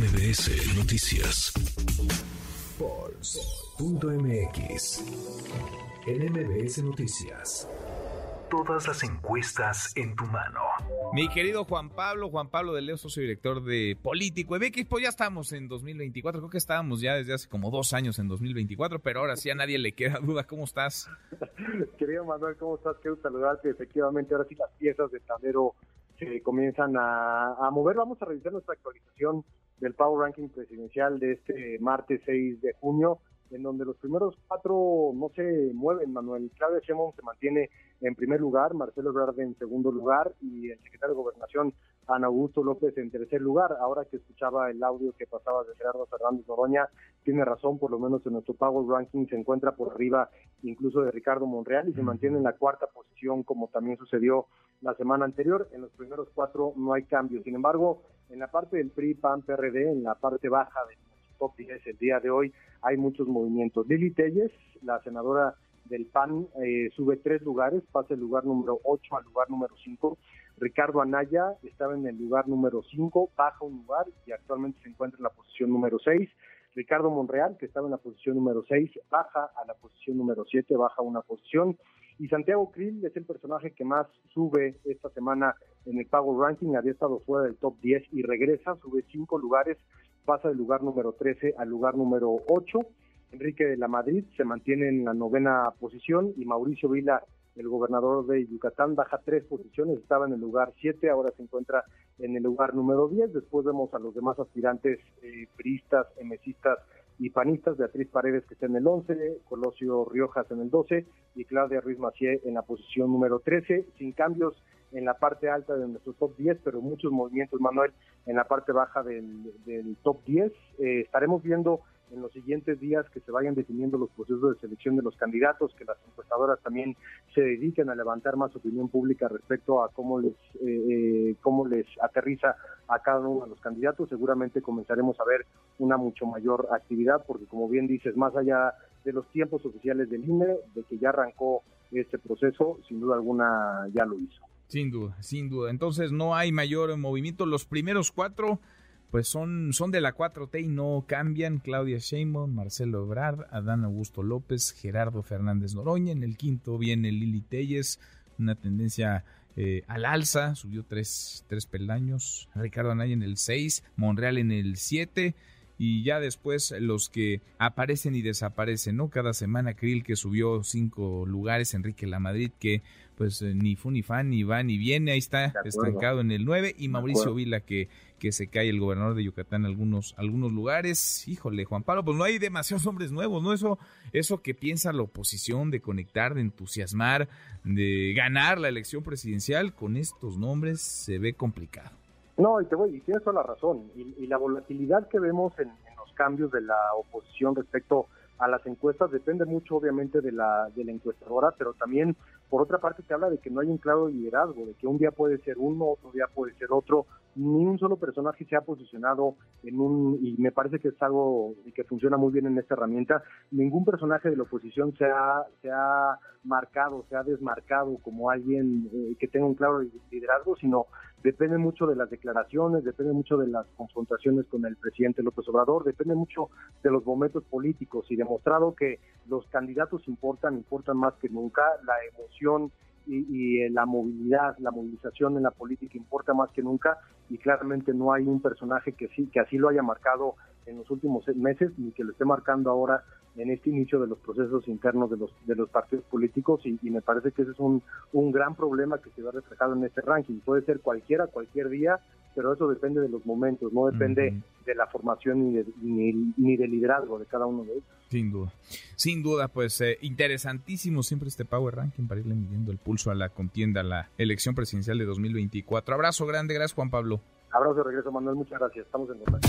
MBS Noticias. Pulse.mx. En MBS Noticias. Todas las encuestas en tu mano. Mi querido Juan Pablo, Juan Pablo de Leo, socio director de Político MX, pues ya estamos en 2024, creo que estábamos ya desde hace como dos años en 2024, pero ahora sí a nadie le queda duda, ¿cómo estás? Querido Manuel, ¿cómo estás? Quiero saludarte, efectivamente ahora sí las piezas de tablero se comienzan a, a mover, vamos a revisar nuestra actualización del Power Ranking presidencial de este martes 6 de junio, en donde los primeros cuatro no se mueven, Manuel. Claudia Sheinbaum se mantiene en primer lugar, Marcelo Ebrard en segundo lugar y el secretario de Gobernación, Ana Augusto López, en tercer lugar. Ahora que escuchaba el audio que pasaba de Gerardo Fernández Noroña, tiene razón, por lo menos en nuestro Power Ranking se encuentra por arriba incluso de Ricardo Monreal y se mantiene en la cuarta posición, como también sucedió la semana anterior. En los primeros cuatro no hay cambio. Sin embargo, en la parte del PRI, PAN, PRD, en la parte baja del top 10 el día de hoy, hay muchos movimientos. Lili Telles, la senadora del PAN, eh, sube tres lugares, pasa del lugar número 8 al lugar número 5. Ricardo Anaya estaba en el lugar número 5, baja un lugar y actualmente se encuentra en la posición número 6. Ricardo Monreal, que estaba en la posición número 6, baja a la posición número 7, baja una posición. Y Santiago Krill es el personaje que más sube esta semana en el Power Ranking, había estado fuera del top 10 y regresa, sube cinco lugares, pasa del lugar número 13 al lugar número 8. Enrique de la Madrid se mantiene en la novena posición y Mauricio Vila, el gobernador de Yucatán, baja tres posiciones, estaba en el lugar 7, ahora se encuentra en el lugar número 10. Después vemos a los demás aspirantes eh, priistas, emesistas y panistas, Beatriz Paredes que está en el 11, Colosio Riojas en el 12 y Claudia Ruiz Macié en la posición número 13, sin cambios en la parte alta de nuestro top 10, pero muchos movimientos, Manuel, en la parte baja del, top 10. Eh, estaremos viendo en los siguientes días que se vayan definiendo los procesos de selección de los candidatos, que las encuestadoras también se dediquen a levantar más opinión pública respecto a cómo les eh, eh, cómo les aterriza a cada uno de los candidatos. Seguramente comenzaremos a ver una mucho mayor actividad, porque como bien dices, más allá de los tiempos oficiales del INE, de que ya arrancó este proceso, sin duda alguna ya lo hizo. Sin duda, sin duda. Entonces no hay mayor movimiento. Los primeros cuatro, pues son, son de la 4T y no cambian. Claudia Sheinbaum, Marcelo Ebrard, Adán Augusto López, Gerardo Fernández Noroña. En el quinto viene Lili Telles, una tendencia eh, al alza, subió tres, tres peldaños. Ricardo Anaya en el 6, Monreal en el 7 y ya después los que aparecen y desaparecen, ¿no? Cada semana Krill que subió cinco lugares, Enrique Lamadrid que pues eh, ni fu ni fan, ni va ni viene, ahí está estancado en el 9 y Mauricio Vila que, que se cae el gobernador de Yucatán en algunos, algunos lugares. Híjole, Juan Pablo, pues no hay demasiados hombres nuevos, ¿no? Eso, eso que piensa la oposición de conectar, de entusiasmar, de ganar la elección presidencial con estos nombres se ve complicado. No, y te voy, y tienes toda la razón. Y, la volatilidad que vemos en, los cambios de la oposición respecto a las encuestas depende mucho, obviamente, de la, de la encuestadora, pero también, por otra parte, te habla de que no hay un claro liderazgo, de que un día puede ser uno, otro día puede ser otro, ni un solo personaje se ha posicionado en un, y me parece que es algo que funciona muy bien en esta herramienta, ningún personaje de la oposición se ha, se ha marcado, se ha desmarcado como alguien eh, que tenga un claro liderazgo, sino depende mucho de las declaraciones, depende mucho de las confrontaciones con el presidente López Obrador, depende mucho de los momentos políticos. Y demostrado que los candidatos importan, importan más que nunca, la emoción y, la movilidad, la movilización en la política importa más que nunca y claramente no hay un personaje que sí que así lo haya marcado en los últimos meses ni que lo esté marcando ahora en este inicio de los procesos internos de los de los partidos políticos y, me parece que ese es un, un gran problema que se ve reflejado en este ranking. Puede ser cualquiera, cualquier día, pero eso depende de los momentos, no depende de la formación ni, de, ni, del liderazgo de cada uno de ellos. Sin duda, sin duda, pues eh, interesantísimo siempre este Power Ranking para irle midiendo el pulso a la contienda, a la elección presidencial de 2024. Abrazo grande, gracias Juan Pablo. Abrazo de regreso, Manuel, muchas gracias, estamos en contacto.